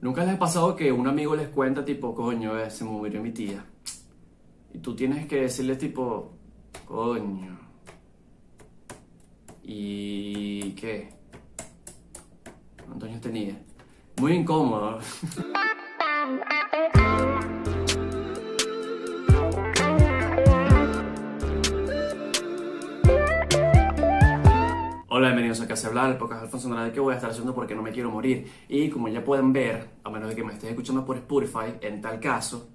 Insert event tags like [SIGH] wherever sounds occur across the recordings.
¿Nunca les ha pasado que un amigo les cuenta tipo, coño, eh, se murió mi tía? Y tú tienes que decirle tipo, coño. ¿Y qué? ¿Cuántos años tenía? Muy incómodo. [LAUGHS] Hola, bienvenidos a Casa Hablar, el podcast Alfonso Andrade que voy a estar haciendo porque no me quiero morir. Y como ya pueden ver, a menos de que me estés escuchando por Spotify, en tal caso,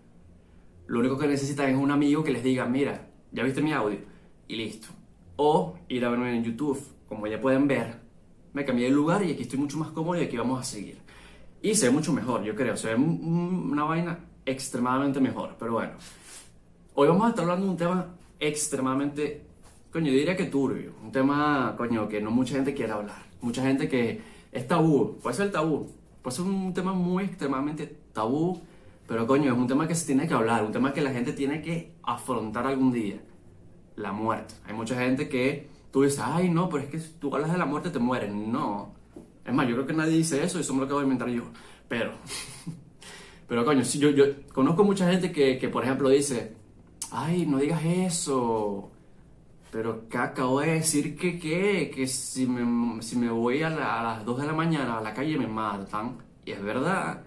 lo único que necesitan es un amigo que les diga, mira, ya viste mi audio, y listo. O ir a verme en YouTube, como ya pueden ver, me cambié de lugar y aquí estoy mucho más cómodo y aquí vamos a seguir. Y se ve mucho mejor, yo creo, se ve una vaina extremadamente mejor, pero bueno. Hoy vamos a estar hablando de un tema extremadamente coño, yo diría que turbio, un tema, coño, que no mucha gente quiere hablar, mucha gente que es tabú, puede ser tabú, puede ser un tema muy extremadamente tabú, pero coño, es un tema que se tiene que hablar, un tema que la gente tiene que afrontar algún día, la muerte. Hay mucha gente que tú dices, ay, no, pero es que si tú hablas de la muerte te mueres, no. Es más, yo creo que nadie dice eso, eso me lo acabo de inventar yo, pero... [LAUGHS] Pero coño, si yo, yo conozco mucha gente que, que, por ejemplo, dice, ay, no digas eso, pero ¿qué acabo de decir que qué? Que si me, si me voy a, las 2 de la mañana a la calle me matan. Y es verdad.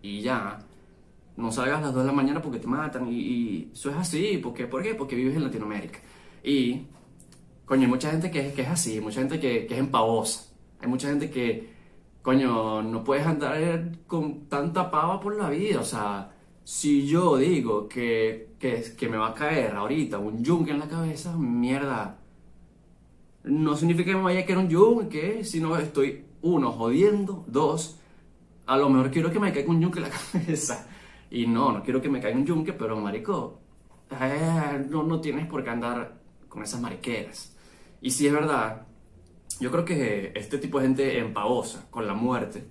Y ya. No salgas a las 2 de la mañana porque te matan. Y, eso es así. ¿Por qué? ¿Por qué? Porque vives en Latinoamérica. Y, coño, hay mucha gente que, que es así. mucha gente que, que es empavosa. Hay mucha gente que, coño, no puedes andar con tanta pava por la vida. O sea, si yo digo que, que, me va a caer ahorita un yunque en la cabeza, mierda. No significa que me vaya a caer un yunque, sino estoy, uno, jodiendo, dos, a lo mejor quiero que me caiga un yunque en la [LAUGHS] cabeza. Y no, no quiero que me caiga un yunque, pero marico, eh, no, no tienes por qué andar con esas mariqueras. Y si es verdad, yo creo que este tipo de gente empavosa con la muerte,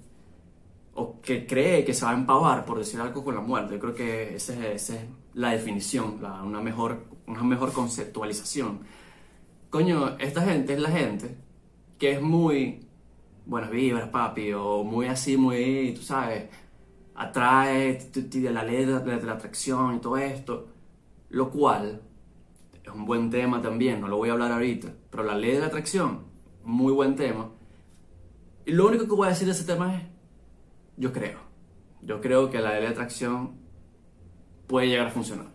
o que cree que se va a empavar por decir algo con la muerte. Yo creo que esa es, la definición, una, mejor, una mejor conceptualización. Coño, esta gente es la gente que es muy buenas vibras, papi, o muy así, muy, tú sabes, atrae de la ley de la atracción y todo esto, lo cual es un buen tema también, no lo voy a hablar ahorita, pero la ley de la atracción, muy buen tema. Y lo único que voy a decir de ese tema es yo creo. Yo creo que la ley de atracción puede llegar a funcionar.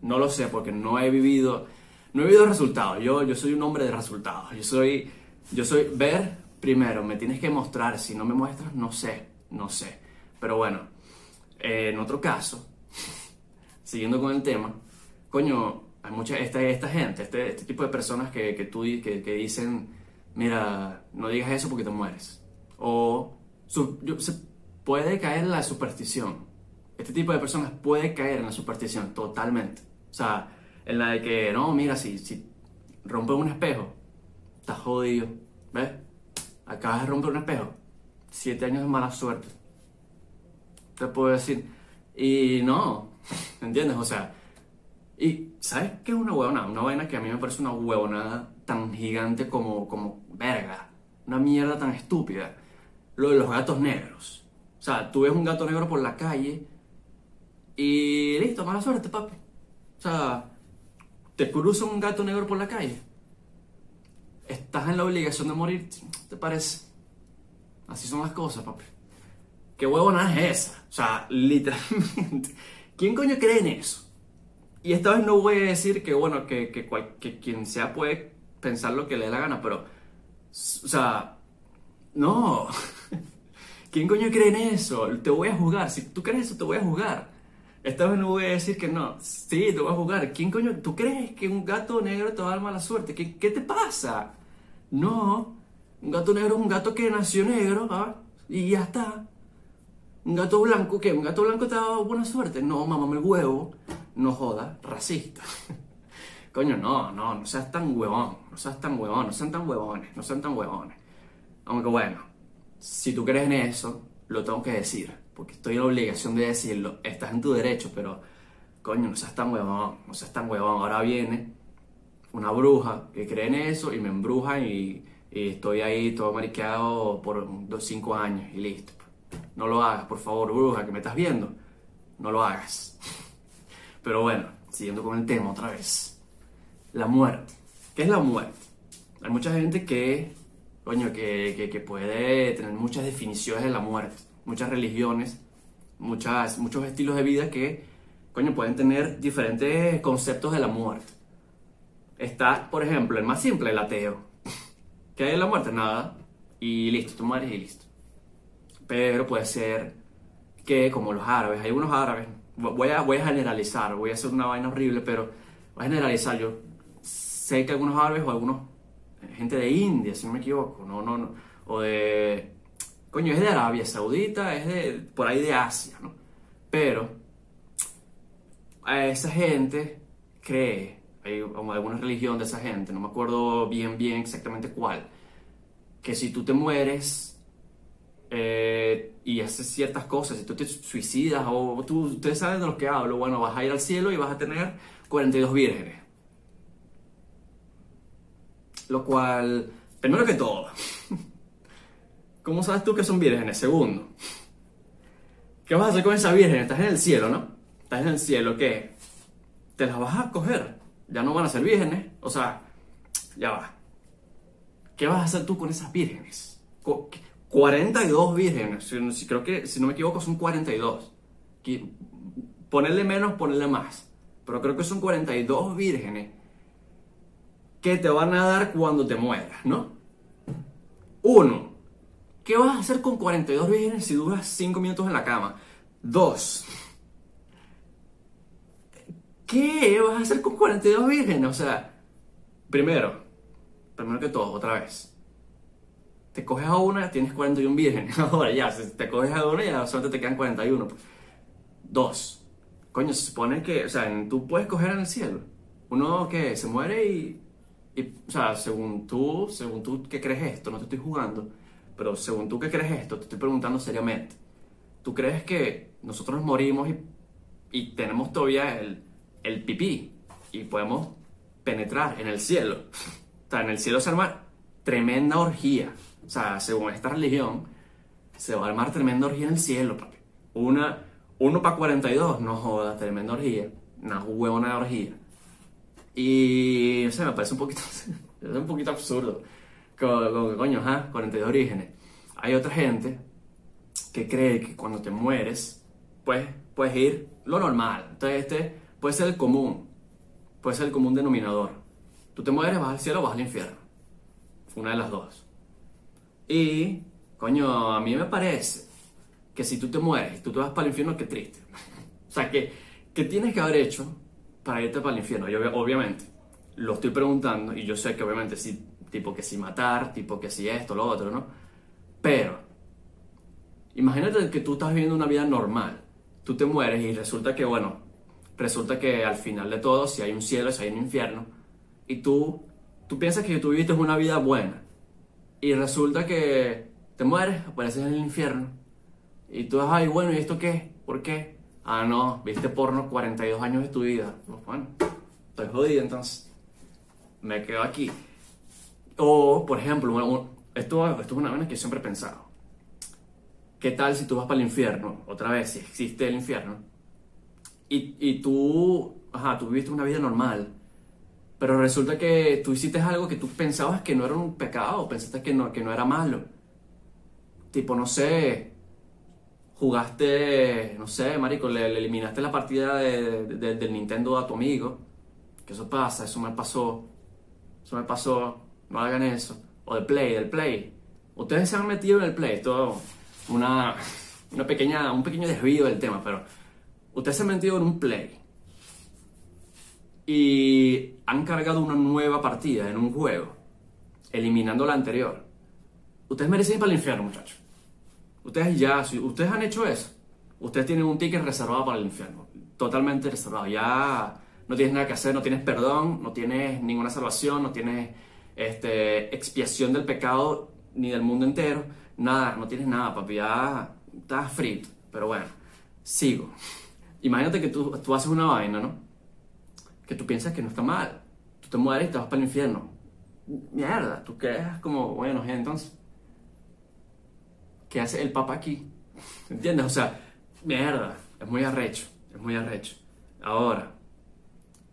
No lo sé porque no he vivido, no he vivido resultados. Yo, yo soy un hombre de resultados. Yo soy, yo soy ver primero, me tienes que mostrar. Si no me muestras, no sé, no sé. Pero bueno, eh, en otro caso, [LAUGHS] siguiendo con el tema, coño, hay mucha esta, esta gente, este, este tipo de personas que, que tú que, que dicen, mira, no digas eso porque te mueres. O yo, puede caer en la superstición. Este tipo de personas puede caer en la superstición totalmente. O sea, en la de que, no, mira, si, si rompe un espejo, estás jodido. ¿Ves? Acabas de romper un espejo. Siete años de mala suerte. Te puedo decir. Y no, [LAUGHS] ¿entiendes? O sea, y ¿sabes qué es una huevona? Una vaina que a mí me parece una huevonada tan gigante como, como verga. Una mierda tan estúpida. Lo de los gatos negros. O sea, tú ves un gato negro por la calle y listo, mala suerte, papi. O sea, te cruza un gato negro por la calle. Estás en la obligación de morir, ¿te parece? Así son las cosas, papi. ¿Qué huevona es esa? O sea, literalmente. [LAUGHS] ¿Quién coño cree en eso? Y esta vez no voy a decir que, bueno, que, que, que quien sea puede pensar lo que le dé la gana, pero, o sea, no. [LAUGHS] ¿Quién coño cree en eso? Te voy a juzgar. Si tú crees eso, te voy a juzgar. Esta vez no voy a decir que no. Sí, te voy a juzgar. ¿Quién coño? ¿Tú crees que un gato negro te va a dar mala suerte? ¿Qué, qué te pasa? No. Un gato negro es un gato que nació negro, ¿ah? Y ya está. Un gato blanco, ¿qué? ¿Un gato blanco te da buena suerte? No, mamá, el huevo. No joda, racista. [LAUGHS] Coño, no, no, no seas tan huevón. No seas tan huevón, no sean tan huevones, no sean tan huevones. Aunque bueno, si tú crees en eso, lo tengo que decir, porque estoy en la obligación de decirlo, estás en tu derecho, pero coño, no seas tan huevón, no seas tan huevón. Ahora viene una bruja que cree en eso y me embruja y, estoy ahí todo mariqueado por dos, cinco años y listo. No lo hagas, por favor, bruja, que me estás viendo. No lo hagas. [LAUGHS] Pero bueno, siguiendo con el tema otra vez. La muerte. ¿Qué es la muerte? Hay mucha gente que, coño, que, que, puede tener muchas definiciones de la muerte. Muchas religiones, muchas, muchos estilos de vida que, coño, pueden tener diferentes conceptos de la muerte. Está, por ejemplo, el más simple, el ateo. [LAUGHS] ¿Qué hay en la muerte? Nada. Y listo, tú mueres y listo. Pero puede ser que, como los árabes, hay unos árabes, voy a, voy a generalizar, voy a hacer una vaina horrible, pero voy a generalizar. Yo sé que algunos árabes o algunos, gente de India, si no me equivoco, no, no, no, o de, coño, es de Arabia Saudita, es de, por ahí de Asia, ¿no? Pero, a esa gente cree, hay alguna religión de esa gente, no me acuerdo bien, bien exactamente cuál, que si tú te mueres, eh, y haces ciertas cosas, si tú te suicidas o tú, ustedes saben de lo que hablo, bueno, vas a ir al cielo y vas a tener 42 vírgenes. Lo cual, primero que todo, [LAUGHS] ¿cómo sabes tú que son vírgenes? Segundo, ¿qué vas a hacer con esa virgen? Estás en el cielo, ¿no? Estás en el cielo, ¿qué? Te las vas a coger, ya no van a ser vírgenes, o sea, ya va. ¿Qué vas a hacer tú con esas vírgenes? 42 vírgenes, si, creo que, si no me equivoco, son 42. Ponerle menos, ponerle más. Pero creo que son 42 vírgenes que te van a dar cuando te mueras, ¿no? Uno, ¿qué vas a hacer con 42 vírgenes si duras 5 minutos en la cama? Dos, ¿qué vas a hacer con 42 vírgenes? O sea, primero, primero que todo, otra vez te coges a una, tienes 41 vírgenes. [LAUGHS] Ahora ya, si te coges a una, ya solamente te quedan 41. Dos. Coño, se supone que, o sea, tú puedes coger en el cielo. Uno que se muere y, y, o sea, según tú, según tú que crees esto, no te estoy jugando, pero según tú que crees esto, te estoy preguntando seriamente. ¿Tú crees que nosotros nos morimos y, y tenemos todavía el, el pipí y podemos penetrar en el cielo? [LAUGHS] o sea, en el cielo se arma tremenda orgía o sea, según esta religión, se va a armar tremenda orgía en el cielo, papi. Una, uno para 42, no jodas, tremenda orgía. Una huevona de orgía. Y, sea, me parece un poquito, [LAUGHS] un poquito absurdo. Como, que, coño, ajá, 42 orígenes. Hay otra gente que cree que cuando te mueres, pues puedes ir lo normal. Entonces, este puede ser el común. Puede ser el común denominador. Tú te mueres, vas al cielo o vas al infierno. Una de las dos. Y, coño, a mí me parece que si tú te mueres y tú te vas para el infierno, qué triste. [LAUGHS] o sea, que, ¿qué tienes que haber hecho para irte para el infierno? Yo, obviamente, lo estoy preguntando y yo sé que obviamente sí, tipo que si matar, tipo que si esto, lo otro, ¿no? Pero, imagínate que tú estás viviendo una vida normal. Tú te mueres y resulta que, bueno, resulta que al final de todo, si hay un cielo, si hay un infierno, y tú, tú piensas que tú viviste una vida buena, y resulta que te mueres, apareces en el infierno. Y tú, ay, bueno, ¿y esto qué? ¿Por qué? Ah, no, viste porno 42 años de tu vida. Bueno, estoy jodido entonces. Me quedo aquí. O, por ejemplo, esto, esto es una vaina que siempre he pensado. ¿Qué tal si tú vas para el infierno? Otra vez, si existe el infierno. Y, y tú, ajá, tú viviste una vida normal pero resulta que tú hiciste algo que tú pensabas que no era un pecado, pensaste que no, que no era malo. Tipo, no sé, jugaste, no sé, marico, le, eliminaste la partida de, del Nintendo a tu amigo. Que eso pasa, eso me pasó. Eso me pasó, no hagan eso. O del Play, del Play. Ustedes se han metido en el Play, esto una, una pequeña, un pequeño desvío del tema, pero ustedes se han metido en un Play y han cargado una nueva partida en un juego, eliminando la anterior. Ustedes merecen ir para el infierno, muchachos. Ustedes ya, si ustedes han hecho eso, ustedes tienen un ticket reservado para el infierno, totalmente reservado. Ya no tienes nada que hacer, no tienes perdón, no tienes ninguna salvación, no tienes este, expiación del pecado ni del mundo entero, nada, no tienes nada, papi, ya estás frito. Pero bueno, sigo. Imagínate que tú, tú haces una vaina, ¿no? que tú piensas que no está mal. Tú te mueres y te vas para el infierno. Mierda, tú crees como, bueno, entonces, ¿qué hace el Papa aquí? ¿Entiendes? O sea, mierda, es muy arrecho, es muy arrecho. Ahora,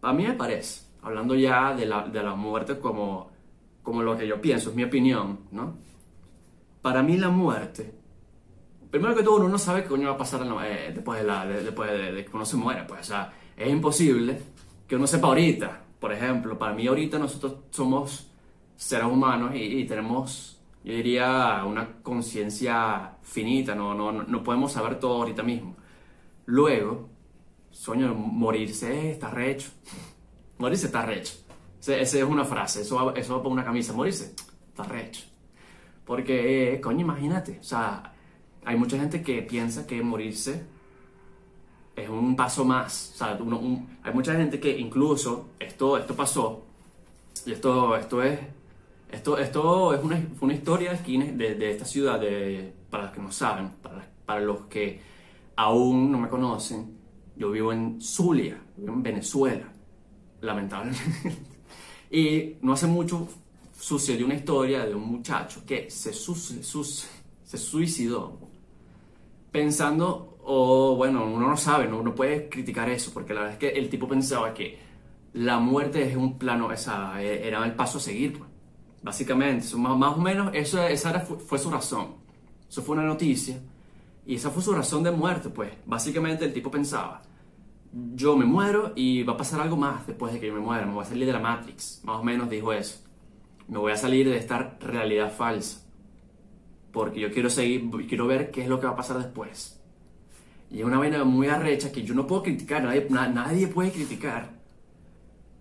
a mí me parece, hablando ya de la, de la muerte como, como lo que yo pienso, es mi opinión, ¿no? Para mí la muerte, primero que todo uno no sabe qué coño va a pasar eh, después, de, la, después de, que uno se muera, pues, o sea, es imposible que uno sepa ahorita. Por ejemplo, para mí ahorita nosotros somos seres humanos y, tenemos, yo diría, una conciencia finita, no, no, no podemos saber todo ahorita mismo. Luego, sueño, morirse está recho. Morirse está recho. Esa es una frase, eso va, eso va por una camisa. Morirse está recho. Porque, eh, coño, imagínate, o sea, hay mucha gente que piensa que morirse es un paso más. O sea, hay mucha gente que incluso esto, esto pasó, y esto, esto es, esto, esto es una, fue una historia de, de, esta ciudad, de, para los que no saben, para, para los que aún no me conocen, yo vivo en Zulia, en Venezuela, lamentablemente. [LAUGHS] y no hace mucho sucedió una historia de un muchacho que se, se suicidó pensando, o bueno, uno no sabe, ¿no? uno puede criticar eso, porque la verdad es que el tipo pensaba que la muerte es un plano, esa, e, era el paso a seguir, pues. Básicamente, más, más, o menos eso, esa fue, su razón. Eso fue una noticia y esa fue su razón de muerte, pues. Básicamente el tipo pensaba, yo me muero y va a pasar algo más después de que yo me muera, me voy a salir de la Matrix, más o menos dijo eso. Me voy a salir de esta realidad falsa porque yo quiero seguir, quiero ver qué es lo que va a pasar después. Y es una vaina muy arrecha que yo no puedo criticar, nadie, nadie puede criticar.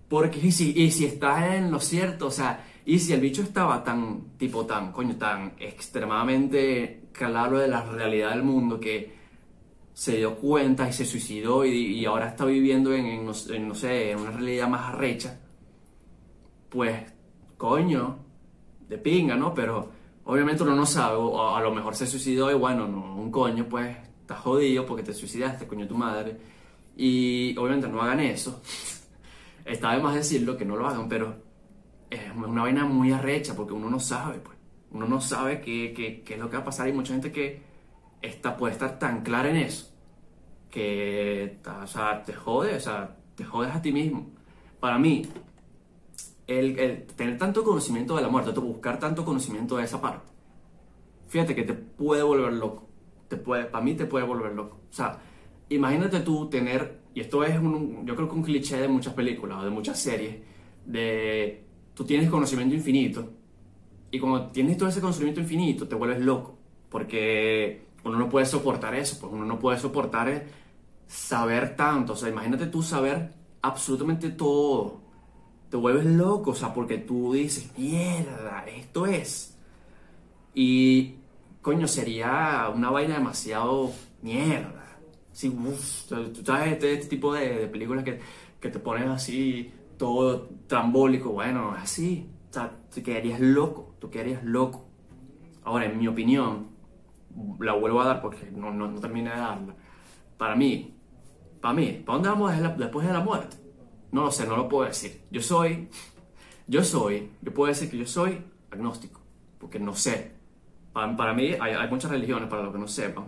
Porque y si, y si está en lo cierto, o sea, y si el bicho estaba tan, tipo tan, coño, tan extremadamente claro de la realidad del mundo que se dio cuenta y se suicidó y, ahora está viviendo en, no sé, en una realidad más arrecha, pues, coño, de pinga, ¿no? Pero obviamente uno no sabe, a lo mejor se suicidó y bueno, no, un coño, pues estás jodido porque te suicidaste, coño tu madre. Y obviamente no hagan eso. [LAUGHS] Está de más decirlo que no lo hagan, pero es una vaina muy arrecha porque uno no sabe, pues. Uno no sabe qué, qué, qué es lo que va a pasar. Hay mucha gente que está, puede estar tan clara en eso que o sea, te jode, o sea, te jodes a ti mismo. Para mí, el, tener tanto conocimiento de la muerte, buscar tanto conocimiento de esa parte, fíjate que te puede volver loco. Te puede, para mí te puede volver loco. O sea, imagínate tú tener, y esto es un, yo creo que un cliché de muchas películas o de muchas series, de tú tienes conocimiento infinito, y cuando tienes todo ese conocimiento infinito te vuelves loco, porque uno no puede soportar eso, pues uno no puede soportar saber tanto. O sea, imagínate tú saber absolutamente todo te vuelves loco, o sea, porque tú dices, mierda, esto es. Y, coño, sería una vaina demasiado mierda. Sí, tú sabes este, este, tipo de, películas que, que, te ponen así, todo trambólico, bueno, así. O sea, te quedarías loco, tú quedarías loco. Ahora, en mi opinión, la vuelvo a dar porque no, no, no terminé de darla. Para mí, para mí, ¿para dónde vamos después de la muerte? No lo sé, no lo puedo decir. Yo soy, yo soy, yo puedo decir que yo soy agnóstico, porque no sé. Para, mí hay, muchas religiones, para los que no sepan.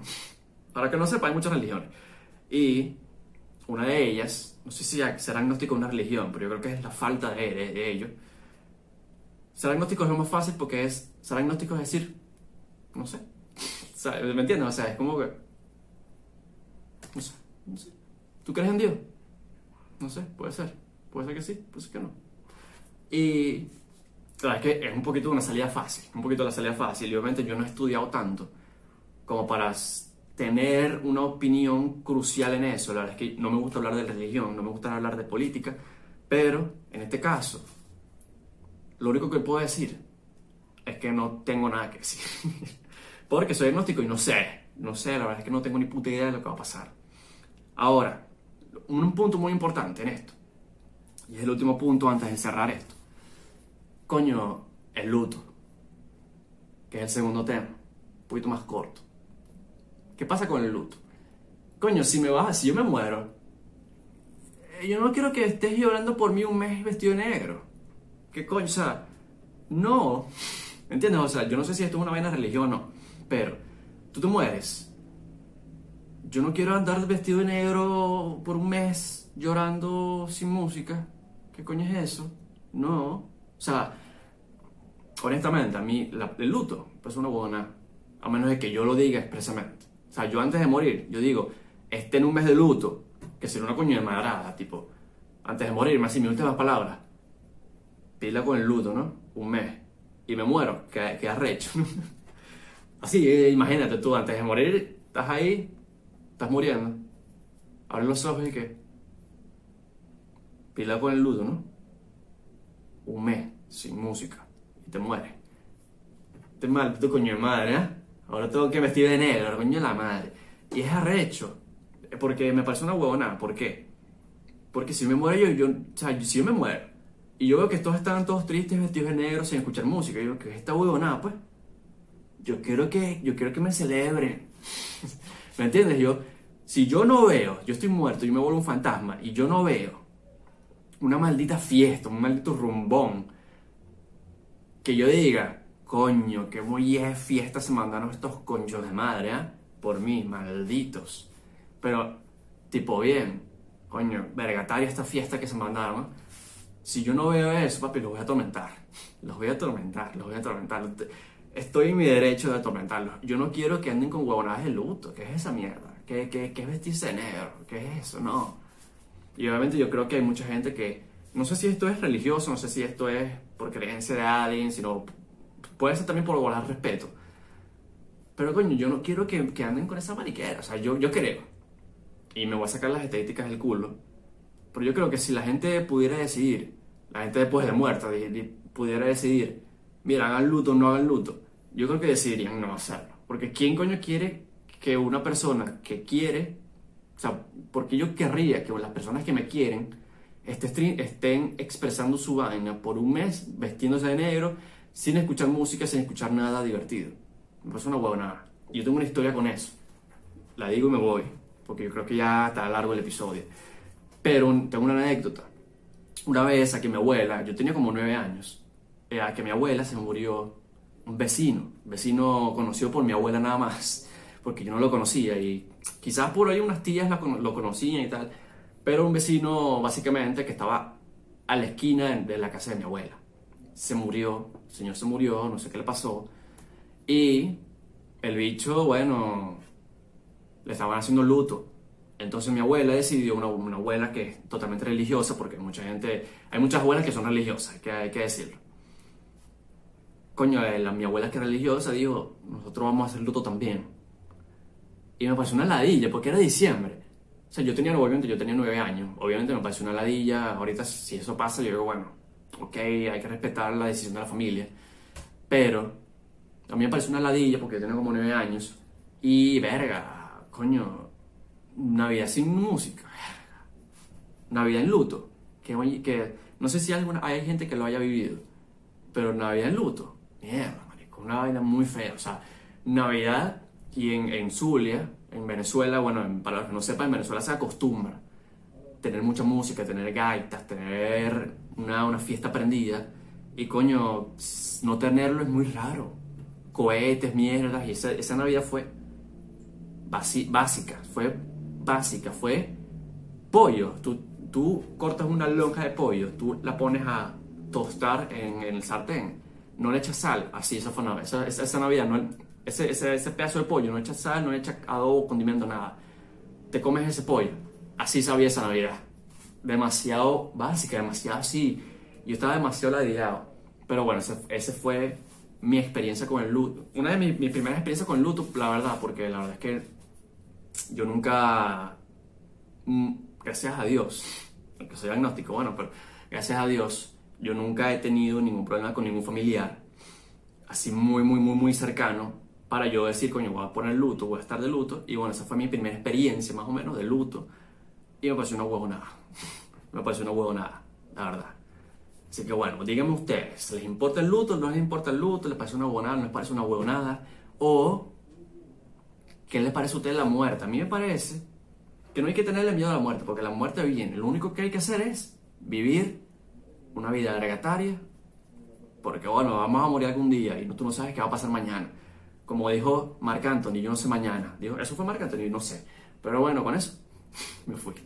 Para que no sepan, hay muchas religiones. Y una de ellas, no sé si ser agnóstico es una religión, pero yo creo que es la falta de, de, ello. Ser agnóstico es lo más fácil porque es, ser agnóstico es decir, no sé. ¿Me entiendes? O sea, es como que, no sé, no sé. ¿Tú crees en Dios? No sé, puede ser. Puede ser que sí, puede ser que no. Y claro, es que es un poquito una salida fácil, un poquito la salida fácil. Y obviamente yo no he estudiado tanto como para tener una opinión crucial en eso. La verdad es que no me gusta hablar de religión, no me gusta hablar de política, pero en este caso, lo único que puedo decir es que no tengo nada que decir. [LAUGHS] Porque soy agnóstico y no sé, no sé, la verdad es que no tengo ni puta idea de lo que va a pasar. Ahora, un punto muy importante en esto, y es el último punto antes de cerrar esto. Coño, el luto, que es el segundo tema, un poquito más corto. ¿Qué pasa con el luto? Coño, si me vas, si yo me muero, eh, yo no quiero que estés llorando por mí un mes vestido de negro. ¿Qué coño? O sea, no. ¿Entiendes? O sea, yo no sé si esto es una vaina religión o no, pero tú te mueres yo no quiero andar vestido de negro por un mes llorando sin música. ¿Qué coño es eso? No. O sea, honestamente, a mí el luto es una buena, a menos de que yo lo diga expresamente. O sea, yo antes de morir, yo digo, esté en un mes de luto, que será una coño de madrada, tipo, antes de morir, así, mis últimas palabras, pila con el luto, ¿no? Un mes. Y me muero, que, que arrecho. [LAUGHS] así, eh, imagínate tú, antes de morir, estás ahí, estás muriendo, abres los ojos y que, pila con el luto, ¿no? Un mes sin música y te mueres. Te mal, tu coño de madre, ¿eh? Ahora tengo que vestir de negro, coño de la madre. Y es arrecho. Porque me parece una huevona. ¿Por qué? Porque si me muero yo, yo, o sea, si yo me muero y yo veo que todos están todos tristes, vestidos de negro, sin escuchar música, yo que esta huevona, pues. Yo quiero que, yo quiero que me celebren. [LAUGHS] ¿Me entiendes? Yo, si yo no veo, yo estoy muerto, yo me vuelvo un fantasma y yo no veo una maldita fiesta, un maldito rumbón, que yo diga, coño, qué muy fiesta se mandaron estos conchos de madre, ¿eh? Por mí, malditos. Pero, tipo, bien, coño, vergataria esta fiesta que se mandaron. Si yo no veo eso, papi, los voy a atormentar. Los voy a atormentar, los voy a atormentar. Estoy en mi derecho de atormentarlos. Yo no quiero que anden con huevonadas de luto. ¿Qué es esa mierda? ¿Qué, qué, qué es vestirse de negro? ¿Qué es eso? No. Y obviamente yo creo que hay mucha gente que, no sé si esto es religioso, no sé si esto es por creencia de alguien, sino puede ser también por guardar respeto. Pero coño, yo no quiero que, que anden con esa mariquera. O sea, yo, yo creo y me voy a sacar las estadísticas del culo, pero yo creo que si la gente pudiera decidir, la gente después de muerta pudiera decidir, mira, hagan luto o no hagan luto, yo creo que decidirían no hacerlo. Porque ¿quién coño quiere que una persona que quiere, o sea, porque yo querría que las personas que me quieren estén expresando su vaina por un mes vestiéndose de negro, sin escuchar música, sin escuchar nada divertido? Me parece una huevonada. Yo tengo una historia con eso. La digo y me voy porque yo creo que ya está largo el episodio. Pero tengo una anécdota. Una vez a que mi abuela, yo tenía como nueve años, eh, a que mi abuela se murió un vecino, vecino conocido por mi abuela nada más, porque yo no lo conocía y quizás por ahí unas tías lo conocían y tal, pero un vecino básicamente que estaba a la esquina de la casa de mi abuela. Se murió, el señor se murió, no sé qué le pasó, y el bicho, bueno, le estaban haciendo luto. Entonces mi abuela decidió, una, una, abuela que es totalmente religiosa, porque mucha gente, hay muchas abuelas que son religiosas, que hay que decirlo. Coño, la, mi abuela que es religiosa dijo, nosotros vamos a hacer luto también. Y me pareció una ladilla, porque era diciembre. O sea, yo tenía, obviamente, yo tenía nueve años. Obviamente me pareció una ladilla. Ahorita, si eso pasa, yo digo, bueno, ok, hay que respetar la decisión de la familia. Pero, también me pareció una ladilla, porque yo tenía como nueve años. Y, verga, coño, Navidad sin música, Navidad en luto, que, que no sé si alguna, hay gente que lo haya vivido, pero Navidad en luto, mierda, marico, una vaina muy fea, o sea, Navidad y en, en Zulia, en Venezuela, bueno, para los que no sepan, en Venezuela se acostumbra tener mucha música, tener gaitas, tener una, una fiesta prendida, y coño, no tenerlo es muy raro. Cohetes, mierdas, y esa, esa Navidad fue básica, fue básica, fue pollo. Tú, tú cortas una lonja de pollo, tú la pones a tostar en, el sartén, no le echas sal, así esa fue esa, esa, Navidad, no, ese, ese, ese, pedazo de pollo, no le echas sal, no le echas adobo, condimento, nada. Te comes ese pollo, así sabía esa Navidad. Demasiado básica, demasiado así. Yo estaba demasiado ladillado. Pero bueno, ese fue mi experiencia con el luto. Una de mis, mis primeras experiencias con el luto, la verdad, porque la verdad es que yo nunca, mm, gracias a Dios, aunque soy agnóstico, bueno, pero gracias a Dios, yo nunca he tenido ningún problema con ningún familiar, así muy, muy, muy, muy cercano, para yo decir, coño, voy a poner luto, voy a estar de luto, y bueno, esa fue mi primera experiencia, más o menos, de luto, y me pareció una huevonada, [LAUGHS] me pareció una huevonada, la verdad. Así que bueno, díganme ustedes, ¿les importa el luto? ¿No les importa el luto? ¿Les parece una huevonada? ¿No les parece una huevonada? O ¿Qué les parece a ustedes la muerte? A mí me parece que no hay que tenerle miedo a la muerte, porque la muerte viene. Lo único que hay que hacer es vivir una vida agregataria, porque bueno, vamos a morir algún día y tú no sabes qué va a pasar mañana. Como dijo Marc Anthony, yo no sé mañana. Dijo, eso fue Marc Anthony, no sé. Pero bueno, con eso [LAUGHS] me fui.